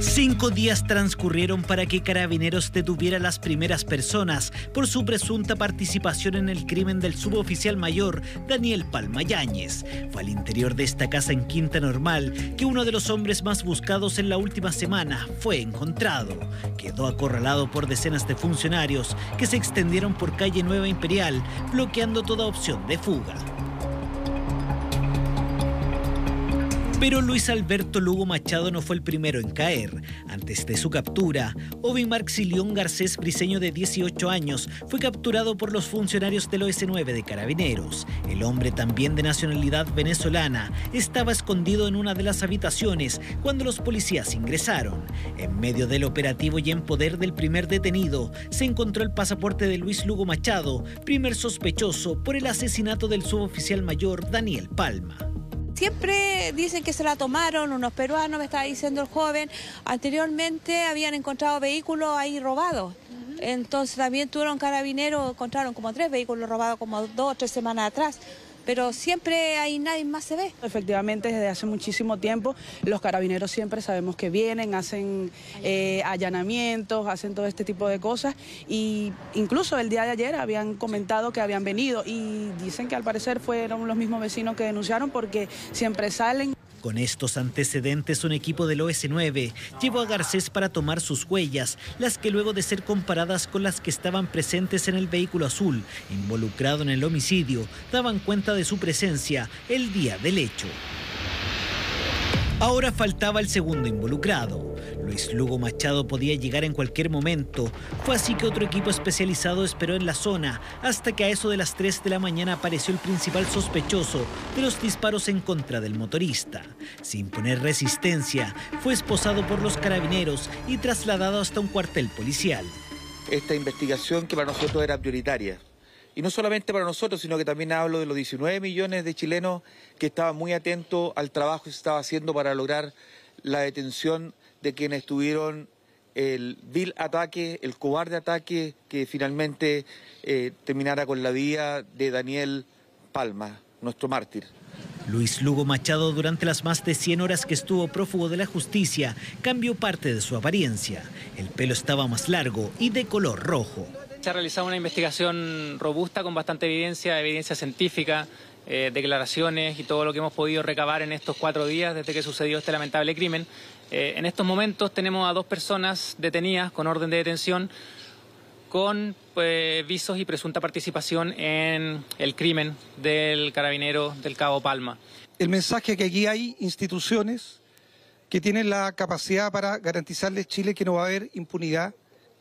Cinco días transcurrieron para que Carabineros detuviera a las primeras personas por su presunta participación en el crimen del suboficial mayor Daniel Palma Yáñez. Fue al interior de esta casa en Quinta Normal que uno de los hombres más buscados en la última semana fue encontrado. Quedó acorralado por decenas de funcionarios que se extendieron por calle Nueva Imperial, bloqueando toda opción de fuga. Pero Luis Alberto Lugo Machado no fue el primero en caer. Antes de su captura, Ovin Marxilión Garcés Briseño de 18 años fue capturado por los funcionarios del OS9 de Carabineros. El hombre, también de nacionalidad venezolana, estaba escondido en una de las habitaciones cuando los policías ingresaron. En medio del operativo y en poder del primer detenido, se encontró el pasaporte de Luis Lugo Machado, primer sospechoso por el asesinato del suboficial mayor Daniel Palma. Siempre dicen que se la tomaron unos peruanos, me estaba diciendo el joven. Anteriormente habían encontrado vehículos ahí robados. Entonces también tuvieron carabineros, encontraron como tres vehículos robados como dos o tres semanas atrás pero siempre ahí nadie más se ve. Efectivamente, desde hace muchísimo tiempo los carabineros siempre sabemos que vienen, hacen eh, allanamientos, hacen todo este tipo de cosas y incluso el día de ayer habían comentado que habían venido y dicen que al parecer fueron los mismos vecinos que denunciaron porque siempre salen. Con estos antecedentes, un equipo del OS9 llevó a Garcés para tomar sus huellas, las que luego de ser comparadas con las que estaban presentes en el vehículo azul, involucrado en el homicidio, daban cuenta de su presencia el día del hecho. Ahora faltaba el segundo involucrado. Luis Lugo Machado podía llegar en cualquier momento. Fue así que otro equipo especializado esperó en la zona hasta que a eso de las 3 de la mañana apareció el principal sospechoso de los disparos en contra del motorista. Sin poner resistencia, fue esposado por los carabineros y trasladado hasta un cuartel policial. Esta investigación que para nosotros era prioritaria y no solamente para nosotros, sino que también hablo de los 19 millones de chilenos que estaban muy atentos al trabajo que se estaba haciendo para lograr la detención de quienes tuvieron el vil ataque, el cobarde ataque que finalmente eh, terminara con la vida de Daniel Palma, nuestro mártir. Luis Lugo Machado, durante las más de 100 horas que estuvo prófugo de la justicia, cambió parte de su apariencia. El pelo estaba más largo y de color rojo. Se ha realizado una investigación robusta con bastante evidencia, evidencia científica, eh, declaraciones y todo lo que hemos podido recabar en estos cuatro días desde que sucedió este lamentable crimen. Eh, en estos momentos tenemos a dos personas detenidas con orden de detención con pues, visos y presunta participación en el crimen del carabinero del Cabo Palma. El mensaje es que aquí hay instituciones que tienen la capacidad para garantizarle a Chile que no va a haber impunidad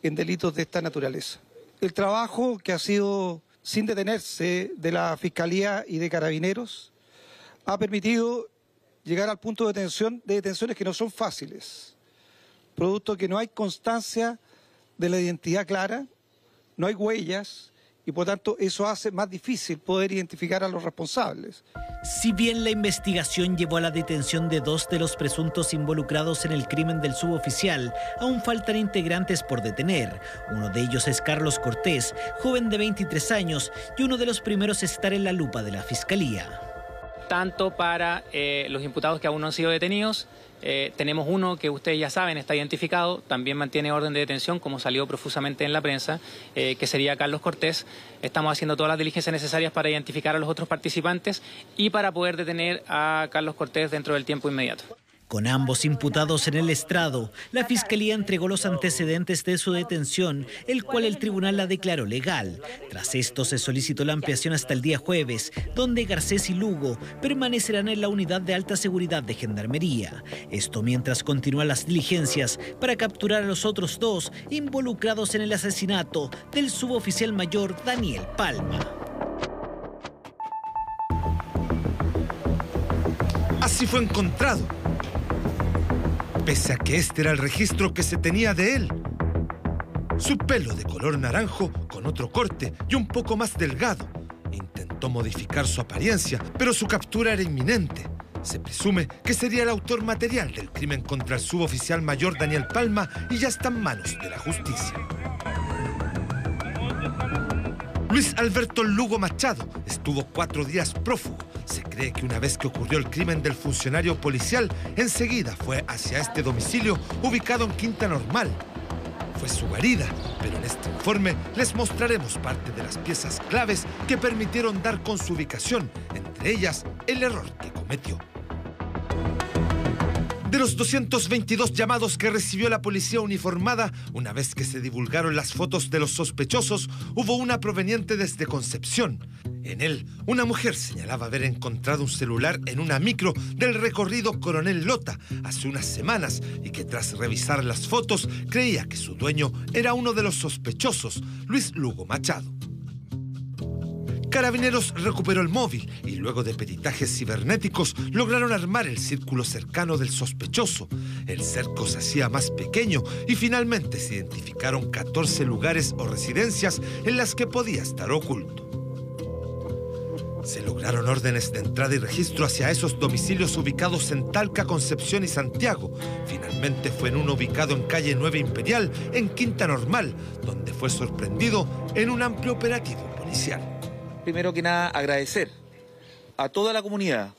en delitos de esta naturaleza el trabajo que ha sido sin detenerse de la Fiscalía y de Carabineros ha permitido llegar al punto de detención de detenciones que no son fáciles, producto que no hay constancia de la identidad clara, no hay huellas y por tanto eso hace más difícil poder identificar a los responsables. Si bien la investigación llevó a la detención de dos de los presuntos involucrados en el crimen del suboficial, aún faltan integrantes por detener. Uno de ellos es Carlos Cortés, joven de 23 años y uno de los primeros a estar en la lupa de la Fiscalía tanto para eh, los imputados que aún no han sido detenidos. Eh, tenemos uno que ustedes ya saben, está identificado, también mantiene orden de detención, como salió profusamente en la prensa, eh, que sería Carlos Cortés. Estamos haciendo todas las diligencias necesarias para identificar a los otros participantes y para poder detener a Carlos Cortés dentro del tiempo inmediato. Con ambos imputados en el estrado, la Fiscalía entregó los antecedentes de su detención, el cual el tribunal la declaró legal. Tras esto se solicitó la ampliación hasta el día jueves, donde Garcés y Lugo permanecerán en la unidad de alta seguridad de Gendarmería. Esto mientras continúan las diligencias para capturar a los otros dos involucrados en el asesinato del suboficial mayor Daniel Palma. Así fue encontrado pese a que este era el registro que se tenía de él. Su pelo de color naranjo con otro corte y un poco más delgado. Intentó modificar su apariencia, pero su captura era inminente. Se presume que sería el autor material del crimen contra el suboficial mayor Daniel Palma y ya está en manos de la justicia. Luis Alberto Lugo Machado estuvo cuatro días prófugo Se cree que una vez que ocurrió el crimen del funcionario policial, enseguida fue hacia este domicilio ubicado en Quinta Normal. Fue su guarida, pero en este informe les mostraremos parte de las piezas claves que permitieron dar con su ubicación, entre ellas el error que cometió. De los 222 llamados que recibió la policía uniformada, una vez que se divulgaron las fotos de los sospechosos, hubo una proveniente desde Concepción. En él, una mujer señalaba haber encontrado un celular en una micro del recorrido Coronel Lota hace unas semanas y que tras revisar las fotos creía que su dueño era uno de los sospechosos, Luis Lugo Machado. Carabineros recuperó el móvil y luego de peritajes cibernéticos lograron armar el círculo cercano del sospechoso. El cerco se hacía más pequeño y finalmente se identificaron 14 lugares o residencias en las que podía estar oculto. Se lograron órdenes de entrada y registro hacia esos domicilios ubicados en Talca, Concepción y Santiago. Finalmente fue en uno ubicado en calle 9 Imperial, en Quinta Normal, donde fue sorprendido en un amplio operativo policial primero que nada agradecer a toda la comunidad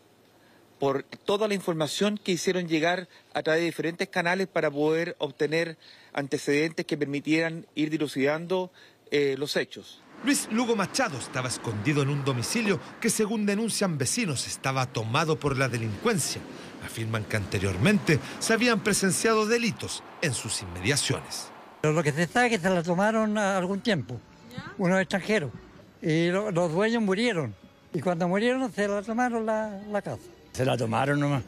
por toda la información que hicieron llegar a través de diferentes canales para poder obtener antecedentes que permitieran ir dilucidando eh, los hechos. Luis Lugo Machado estaba escondido en un domicilio que según denuncian vecinos estaba tomado por la delincuencia. Afirman que anteriormente se habían presenciado delitos en sus inmediaciones. Pero lo que se sabe es que se la tomaron algún tiempo, unos extranjeros y los dueños murieron. Y cuando murieron se la tomaron la, casa. Se la tomaron nomás.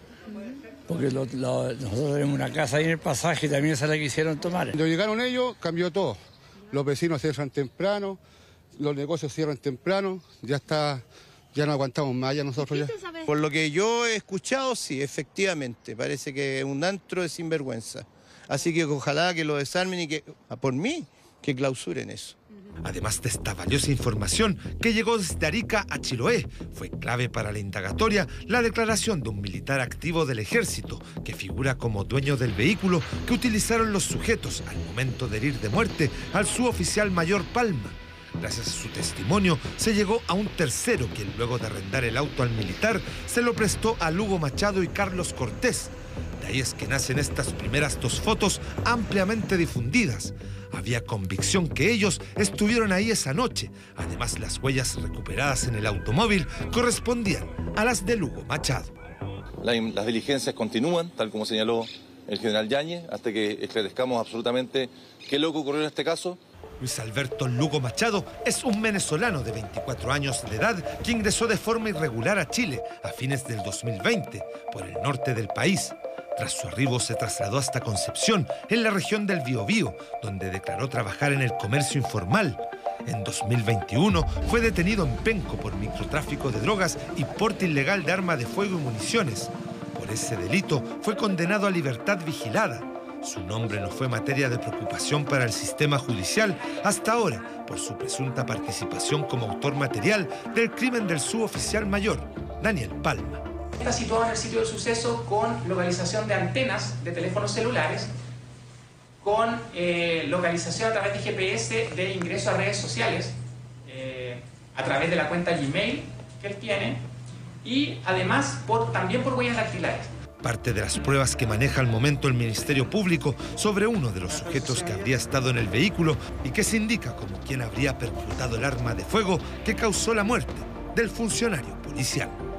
Porque nosotros tenemos una casa ahí en el pasaje y también se la quisieron tomar. Cuando llegaron ellos, cambió todo. Los vecinos cierran temprano, los negocios cierran temprano, ya está, ya no aguantamos más ya nosotros ya. Por lo que yo he escuchado, sí, efectivamente, parece que es un antro de sinvergüenza. Así que ojalá que lo desarmen y que, por mí, que clausuren eso. Además de esta valiosa información que llegó desde Arica a Chiloé, fue clave para la indagatoria la declaración de un militar activo del ejército que figura como dueño del vehículo que utilizaron los sujetos al momento de herir de muerte al suboficial mayor Palma. Gracias a su testimonio, se llegó a un tercero quien luego de arrendar el auto al militar se lo prestó a Lugo Machado y Carlos Cortés. De ahí es que nacen estas primeras dos fotos ampliamente difundidas. Había convicción que ellos estuvieron ahí esa noche. Además, las huellas recuperadas en el automóvil correspondían a las de Lugo Machado. las diligencias continúan, tal como señaló el general Yañez, hasta que esclarezcamos absolutamente qué loco ocurrió en este caso. Luis Alberto Lugo Machado es un venezolano de 24 años de edad que ingresó de forma irregular a Chile a fines del 2020 por el norte del país. Tras su arribo se trasladó hasta Concepción, en la región del Biobío, donde declaró trabajar en el comercio informal. En 2021 fue detenido en Penco por microtráfico de drogas y porte ilegal de arma de fuego y municiones. Por ese delito fue condenado a libertad vigilada. Su nombre no fue materia de preocupación para el sistema judicial hasta ahora por su presunta participación como autor material del crimen del suboficial mayor, Daniel Palma. Está situado en el sitio del suceso con localización de antenas de teléfonos celulares, con eh, localización a través de GPS de ingreso a redes sociales, eh, a través de la cuenta Gmail que él tiene, y además también por huellas dactilares. Parte de las pruebas que maneja al momento el Ministerio Público sobre uno de los sujetos que habría estado en el vehículo y que se indica como quien habría percutado el arma de fuego que causó la muerte del funcionario policial.